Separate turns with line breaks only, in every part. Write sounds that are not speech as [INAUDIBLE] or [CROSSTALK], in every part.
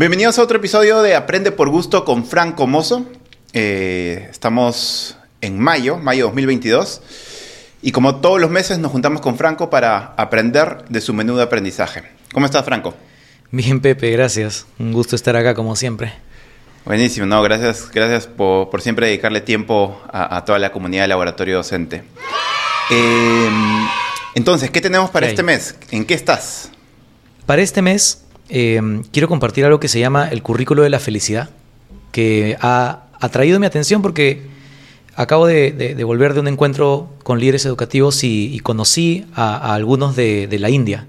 Bienvenidos a otro episodio de Aprende por Gusto con Franco Mozo. Eh, estamos en mayo, mayo 2022. Y como todos los meses nos juntamos con Franco para aprender de su menú de aprendizaje. ¿Cómo estás, Franco?
Bien, Pepe, gracias. Un gusto estar acá como siempre.
Buenísimo, no, gracias, gracias por, por siempre dedicarle tiempo a, a, toda la comunidad de laboratorio docente. Eh, entonces, ¿qué tenemos para este mes? ¿En qué estás?
Para este mes eh, quiero compartir algo que se llama el currículo de la felicidad, que ha atraído mi atención porque acabo de, volver de un encuentro con líderes educativos y, conocí a, a algunos de, de la India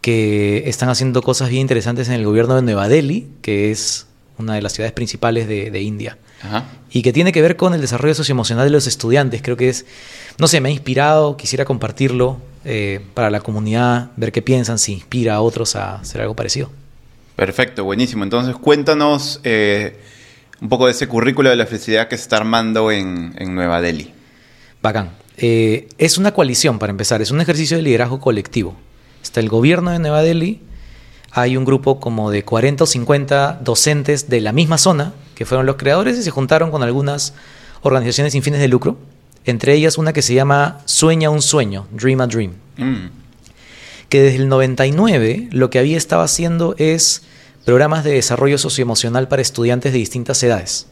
que están haciendo cosas bien interesantes en el gobierno de Nueva Delhi, que es una de las ciudades principales de, de India.
Ajá.
y que tiene que ver con el desarrollo socioemocional de los estudiantes. Creo que es, no sé, me ha inspirado, quisiera compartirlo eh, para la comunidad, ver qué piensan, si inspira a otros a hacer algo parecido.
Perfecto, buenísimo. Entonces, cuéntanos eh, un poco de ese currículo de la felicidad que se está armando en, en Nueva Delhi.
Bacán. Eh, es una coalición, para empezar, es un ejercicio de liderazgo colectivo. Está el gobierno de Nueva Delhi, hay un grupo como de 40 o 50 docentes de la misma zona, que fueron los creadores y se juntaron con algunas organizaciones sin fines de lucro, entre ellas una que se llama Sueña un sueño, Dream a Dream.
Mm,
que desde el 99 lo que había estado haciendo es programas de desarrollo socioemocional para estudiantes de distintas edades,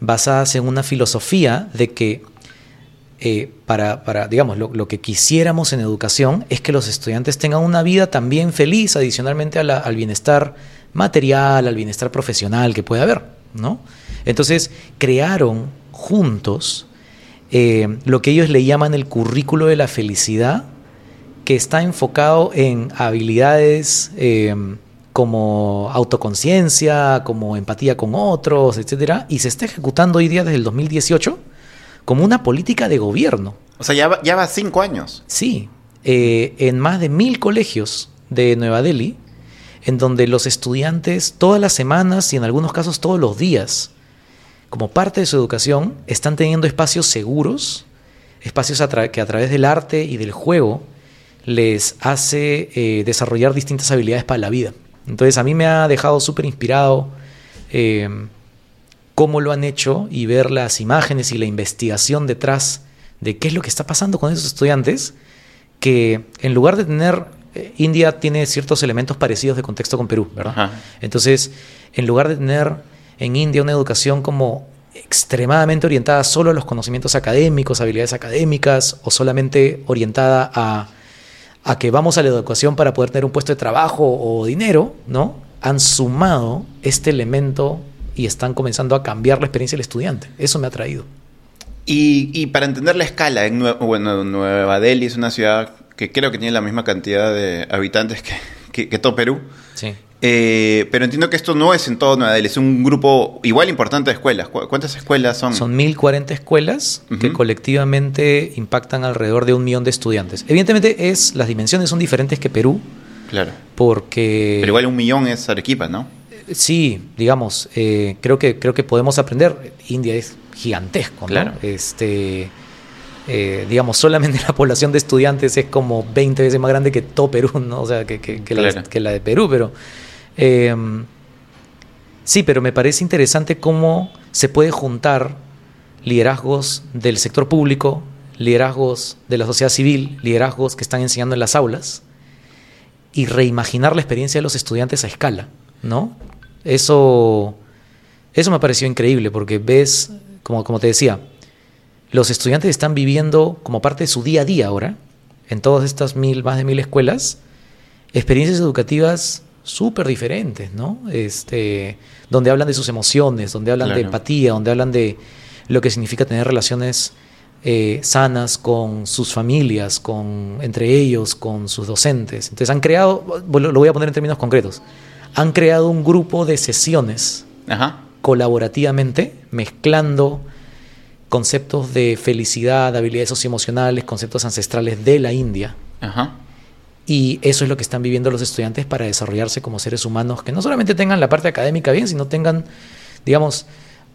basadas en una filosofía de que eh, para, digamos, lo, que quisiéramos en educación es que los estudiantes tengan una vida también feliz, adicionalmente al bienestar material, al bienestar profesional que puede haber, ¿no? Entonces, crearon juntos eh, lo que ellos le llaman el currículo de la felicidad, que está enfocado en habilidades eh, como autoconciencia, como empatía con otros, etcétera, y se está ejecutando hoy día desde el 2018 como una política de gobierno.
O sea, ya va, ya va cinco años.
Sí, eh, en más de mil colegios de Nueva Delhi, en donde los estudiantes todas las semanas y en algunos casos todos los días, como parte de su educación, están teniendo espacios seguros, espacios a que a través del arte y del juego les hace eh, desarrollar distintas habilidades para la vida. Entonces a mí me ha dejado súper inspirado eh, cómo lo han hecho y ver las imágenes y la investigación detrás de qué es lo que está pasando con esos estudiantes, que en lugar de tener, eh, India tiene ciertos elementos parecidos de contexto con Perú, ¿verdad?
Ajá.
Entonces, en lugar de tener en India una educación como extremadamente orientada solo a los conocimientos académicos, habilidades académicas, o solamente orientada a, a que vamos a la educación para poder tener un puesto de trabajo o dinero, ¿no? Han sumado este elemento y están comenzando a cambiar la experiencia del estudiante. Eso me ha traído.
Y, y para entender la escala, en Nue- bueno, Nueva Delhi es una ciudad que creo que tiene la misma cantidad de habitantes que, que- que todo Perú.
Sí.
Eh, pero entiendo que esto no es en todo Nueva Delhi, es un grupo igual importante de escuelas. ¿Cu- ¿Cuántas escuelas son?
Son 1.040 escuelas que colectivamente impactan alrededor de un millón de estudiantes. Evidentemente es, las dimensiones son diferentes que Perú,
Claro.
porque...
Pero igual un millón es Arequipa, ¿no?
Sí, digamos, eh, creo, que, creo que podemos aprender. India es gigantesco, ¿no?
Claro.
Este, eh, digamos, solamente [LAUGHS] la población de estudiantes es como 20 veces más grande que todo Perú, ¿no? O sea, que, que- que la, de-
Claro.
que la de Perú, pero... eh, sí, pero me parece interesante cómo se puede juntar liderazgos del sector público, liderazgos de la sociedad civil, liderazgos que están enseñando en las aulas y reimaginar la experiencia de los estudiantes a escala, ¿no? Eso, eso me pareció increíble porque ves, como, como te decía, los estudiantes están viviendo como parte de su día a día ahora, en todas estas mil, más de mil escuelas, experiencias educativas súper diferentes, ¿no? Este, donde hablan de sus emociones, donde hablan de empatía, donde hablan de lo que significa tener relaciones eh, sanas con sus familias, con, entre ellos, con sus docentes. Entonces han creado, lo lo voy a poner en términos concretos, han creado un grupo de sesiones
Ajá.
colaborativamente, mezclando conceptos de felicidad, habilidades socioemocionales, conceptos ancestrales de la India.
Ajá.
Y eso es lo que están viviendo los estudiantes para desarrollarse como seres humanos, que no solamente tengan la parte académica bien, sino tengan, digamos,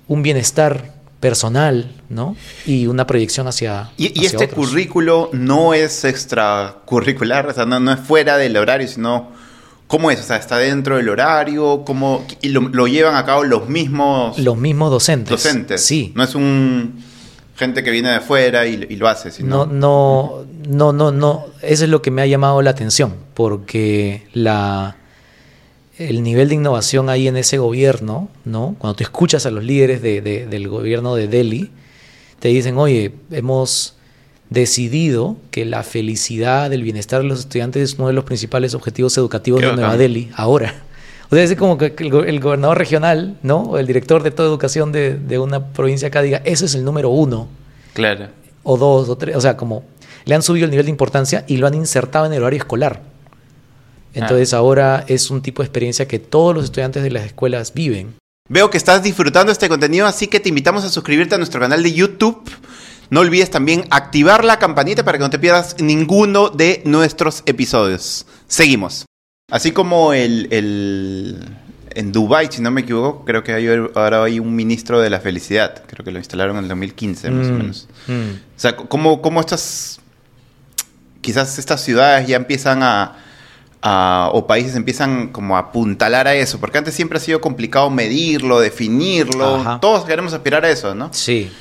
un bienestar personal, ¿no? Y una proyección hacia.
Y, y este
otros.
currículo no es extracurricular, o sea, no, no es fuera del horario, sino ¿Cómo es? O sea, ¿está dentro del horario? ¿Cómo, ¿Y lo, lo llevan a cabo los mismos
Los mismos docentes.
docentes?
Sí.
No es un gente que viene de fuera y, y lo hace,
No,
sino...
no, no, no, no. Eso es lo que me ha llamado la atención, porque la, el nivel de innovación ahí en ese gobierno, ¿no? Cuando tú escuchas a los líderes de- de- del gobierno de Delhi, te dicen, oye, hemos decidido que la felicidad, el bienestar de los estudiantes es uno de los principales objetivos educativos
Qué
de Nueva. Delhi, ahora. O sea, es como que el, go- el gobernador regional, ¿no? O el director de toda educación de, de una provincia acá diga, ese es el número uno
Claro.
o dos o tres, o sea, como le han subido el nivel de importancia y lo han insertado en el horario escolar. Entonces ahora es un tipo de experiencia que todos los estudiantes de las escuelas viven.
Veo que estás disfrutando este contenido, así que te invitamos a suscribirte a nuestro canal de YouTube. No olvides también activar la campanita para que no te pierdas ninguno de nuestros episodios. Seguimos. Así como el, el- en Dubai, si no me equivoco, creo que hay, ahora hay un ministro de la felicidad. Creo que lo instalaron en el 2015, más o
Mm,
menos.
mm.
O sea, ¿cómo, cómo estas, quizás estas ciudades ya empiezan a, a- o países empiezan como a apuntalar a eso? Porque antes siempre ha sido complicado medirlo, definirlo.
Ajá.
Todos queremos aspirar a eso, ¿no?
Sí.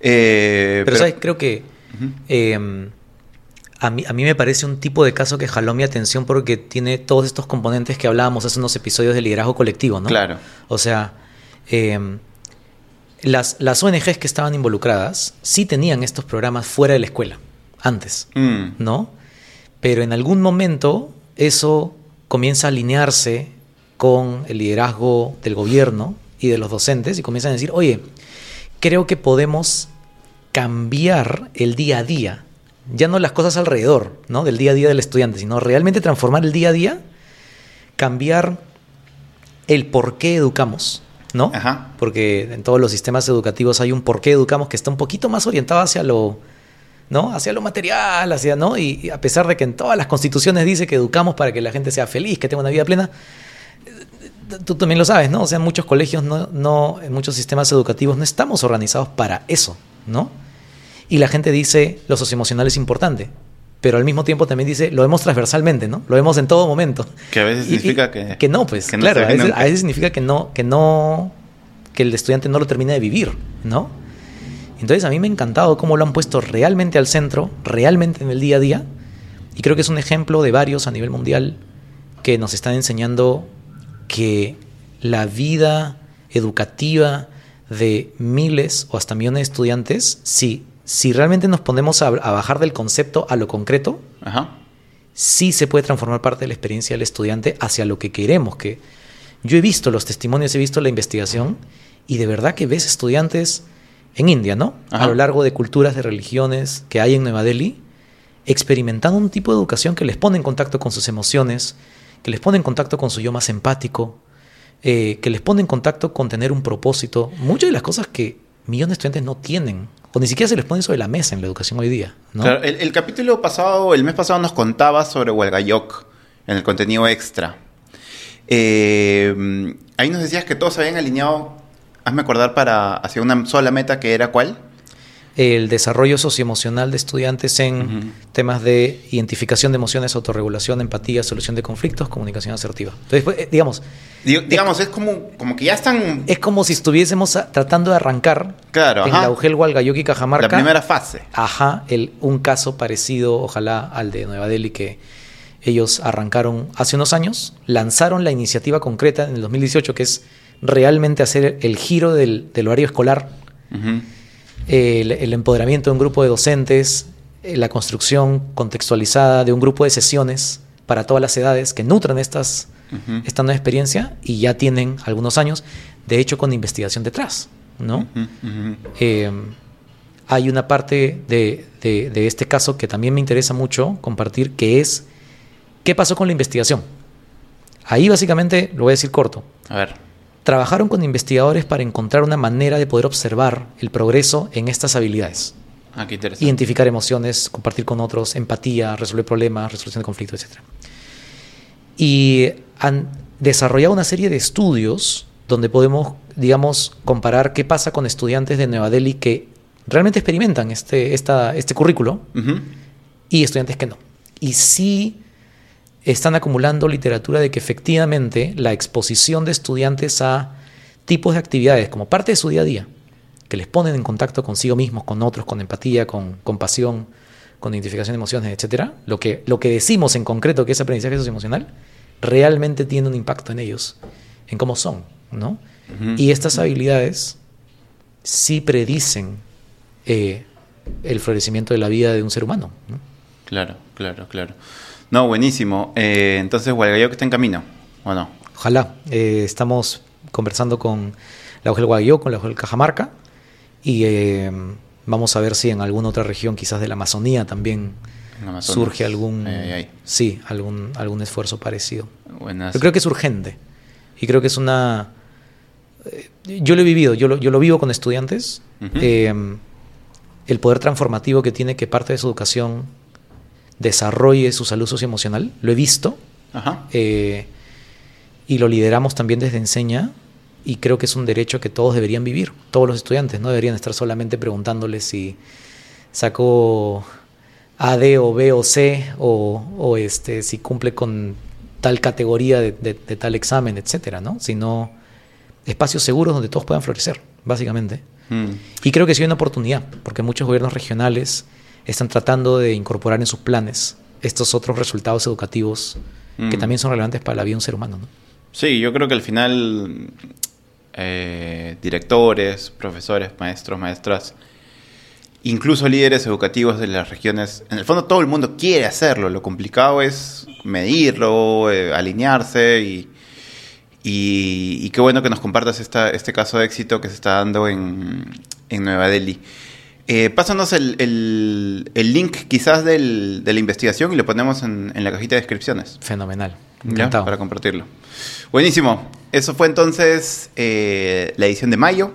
Eh,
Pero, ¿sabes? Creo que eh, a, mí, a mí me parece un tipo de caso que jaló mi atención porque tiene todos estos componentes que hablábamos hace unos episodios de liderazgo colectivo, ¿no?
Claro.
O sea, eh, las, las ONGs que estaban involucradas sí tenían estos programas fuera de la escuela, antes.
Mm.
¿no? Pero en algún momento eso comienza a alinearse con el liderazgo del gobierno y de los docentes y comienzan a decir, oye, creo que podemos cambiar el día a día, ya no las cosas alrededor, ¿no? Del día a día del estudiante, sino realmente transformar el día a día, cambiar el por qué educamos, ¿no?
Ajá.
Porque en todos los sistemas educativos hay un por qué educamos que está un poquito más orientado hacia lo, ¿no? Hacia lo material, hacia, ¿no? Y, y a pesar de que en todas las constituciones dice que educamos para que la gente sea feliz, que tenga una vida plena, tú también lo sabes, ¿no? O sea, muchos colegios, no, no, en muchos sistemas educativos no estamos organizados para eso, ¿no? Y la gente dice, lo socioemocional es importante, pero al mismo tiempo también dice, lo vemos transversalmente, ¿no? Lo vemos en todo momento.
Que a veces
Y- y-
significa que...
Que no, pues,
que no
claro, veces, a veces significa que no, que no, que el estudiante no lo termina de vivir, ¿no? Entonces a mí me ha encantado cómo lo han puesto realmente al centro, realmente en el día a día, y creo que es un ejemplo de varios a nivel mundial que nos están enseñando que la vida educativa de miles o hasta millones de estudiantes, si, si realmente nos ponemos a, a bajar del concepto a lo concreto,
Ajá.
sí se puede transformar parte de la experiencia del estudiante hacia lo que queremos. Que yo he visto los testimonios, he visto la investigación y de verdad que ves estudiantes en India, ¿no?
Ajá.
A lo largo de culturas, de religiones que hay en Nueva Delhi, experimentando un tipo de educación que les pone en contacto con sus emociones, que les pone en contacto con su yo más empático, eh, que les pone en contacto con tener un propósito. Muchas de las cosas que millones de estudiantes no tienen, o ni siquiera se les pone sobre la mesa en la educación hoy día.
Claro, el, el capítulo pasado, el mes pasado, nos contaba sobre Huelgayoc en el contenido extra. Eh, ahí nos decías que todos se habían alineado, hazme acordar, para hacia una sola meta que era cuál.
El desarrollo socioemocional de estudiantes en temas de identificación de emociones, autorregulación, empatía, solución de conflictos, comunicación asertiva. Entonces, pues, eh, digamos,
Digo- digamos, es como, como que ya están
es como si estuviésemos a- tratando de arrancar
Claro,
en
ajá.
la UGEL Hualgayoc y Cajamarca.
la primera fase.
Ajá, el, un caso parecido, ojalá, al de Nueva Delhi, que ellos arrancaron hace unos años, lanzaron la iniciativa concreta en el 2018, que es realmente hacer el giro del, del horario escolar. El, el empoderamiento de un grupo de docentes, eh, la construcción contextualizada de un grupo de sesiones para todas las edades que nutran estas, esta nueva experiencia y ya tienen algunos años, de hecho con investigación detrás, ¿no? Eh, hay una parte de, de- de este caso que también me interesa mucho compartir, que es qué pasó con la investigación. Ahí básicamente, lo voy a decir corto,
A ver.
Trabajaron con investigadores para encontrar una manera de poder observar el progreso en estas habilidades.
Ah, qué interesante.
Identificar emociones, compartir con otros, empatía, resolver problemas, resolución de conflictos, etc. Y han desarrollado una serie de estudios donde podemos, digamos, comparar qué pasa con estudiantes de Nueva Delhi que realmente experimentan este, esta, este currículo y estudiantes que no. Y sí están acumulando literatura de que efectivamente la exposición de estudiantes a tipos de actividades como parte de su día a día, que les ponen en contacto consigo mismos, con otros, con empatía, con compasión, con identificación de emociones, etcétera, lo que, lo que decimos en concreto que es aprendizaje socioemocional, realmente tiene un impacto en ellos, en cómo son, ¿no? Y estas habilidades sí predicen eh, el florecimiento de la vida de un ser humano. ¿no?
Claro, claro, claro. No, buenísimo. Eh, entonces, Guadalupe está en camino, ¿o no?
Ojalá. Eh, estamos conversando con la UGEL Guayo, con la UGEL Cajamarca, y eh, vamos a ver si en alguna otra región, quizás de la Amazonía, también surge algún, sí, algún, algún esfuerzo parecido. Yo creo que es urgente y creo que es una... eh, Yo lo he vivido, yo lo, yo lo vivo con estudiantes, el poder transformativo que tiene que parte de su educación desarrolle su salud socioemocional, lo he visto,
Ajá.
eh, y lo lideramos también desde Enseña, y creo que es un derecho que todos deberían vivir, todos los estudiantes, no deberían estar solamente preguntándoles si sacó A, D o B o C, o, o, este, si cumple con tal categoría de, de- de tal examen, etcétera, ¿no? Sino espacios seguros donde todos puedan florecer, básicamente.
Mm.
Y creo que sí hay una oportunidad, porque muchos gobiernos regionales están tratando de incorporar en sus planes estos otros resultados educativos que
Mm.
también son relevantes para la vida de un ser humano. ¿no?
Sí, yo creo que al final eh, directores, profesores, maestros, maestras, incluso líderes educativos de las regiones, en el fondo todo el mundo quiere hacerlo, lo complicado es medirlo, eh, alinearse y, y, y qué bueno que nos compartas esta, este caso de éxito que se está dando en, en Nueva Delhi. Eh, pásanos el, el- el link quizás del- de la investigación y lo ponemos en, en la cajita de descripciones.
Fenomenal.
Ya,
Encantado.
para compartirlo. Buenísimo. Eso fue entonces eh, la edición de mayo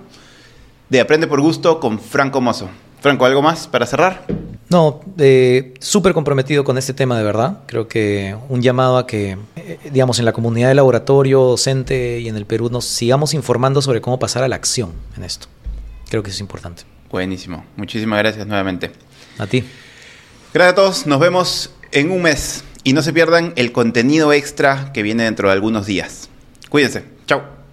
de Aprende por Gusto con Franco Mozo. Franco, ¿algo más para cerrar?
No, eh, súper comprometido con este tema de verdad. Creo que un llamado a que, eh, digamos, en la comunidad de laboratorio, docente y en el Perú nos sigamos informando sobre cómo pasar a la acción en esto. Creo que eso es importante.
Buenísimo. Muchísimas gracias nuevamente.
A ti.
Gracias a todos. Nos vemos en un mes. Y no se pierdan el contenido extra que viene dentro de algunos días. Cuídense. Chao.